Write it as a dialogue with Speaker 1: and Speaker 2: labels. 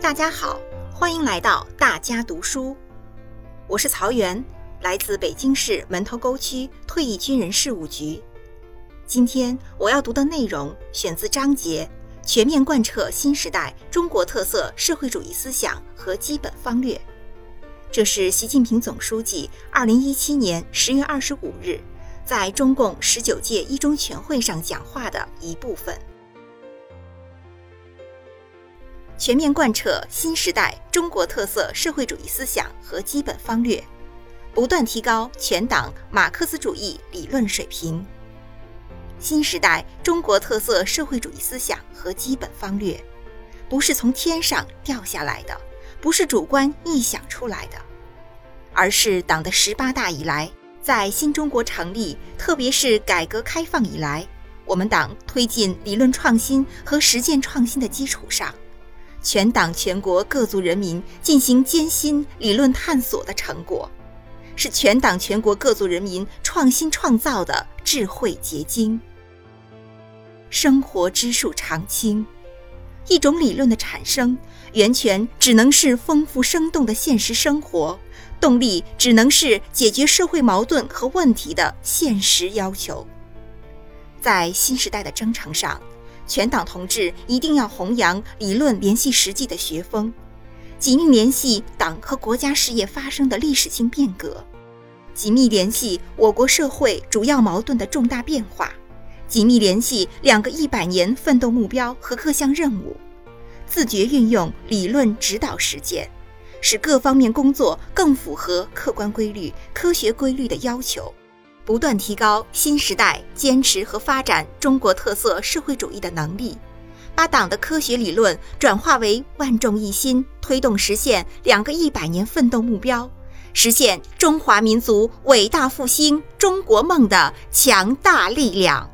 Speaker 1: 大家好，欢迎来到大家读书。我是曹媛，来自北京市门头沟区退役军人事务局。今天我要读的内容选自章节《全面贯彻新时代中国特色社会主义思想和基本方略》，这是习近平总书记二零一七年十月二十五日在中共十九届一中全会上讲话的一部分。全面贯彻新时代中国特色社会主义思想和基本方略，不断提高全党马克思主义理论水平。新时代中国特色社会主义思想和基本方略，不是从天上掉下来的，不是主观臆想出来的，而是党的十八大以来，在新中国成立，特别是改革开放以来，我们党推进理论创新和实践创新的基础上。全党全国各族人民进行艰辛理论探索的成果，是全党全国各族人民创新创造的智慧结晶。生活之树常青，一种理论的产生，源泉只能是丰富生动的现实生活，动力只能是解决社会矛盾和问题的现实要求。在新时代的征程上。全党同志一定要弘扬理论联系实际的学风，紧密联系党和国家事业发生的历史性变革，紧密联系我国社会主要矛盾的重大变化，紧密联系两个一百年奋斗目标和各项任务，自觉运用理论指导实践，使各方面工作更符合客观规律、科学规律的要求。不断提高新时代坚持和发展中国特色社会主义的能力，把党的科学理论转化为万众一心、推动实现两个一百年奋斗目标、实现中华民族伟大复兴中国梦的强大力量。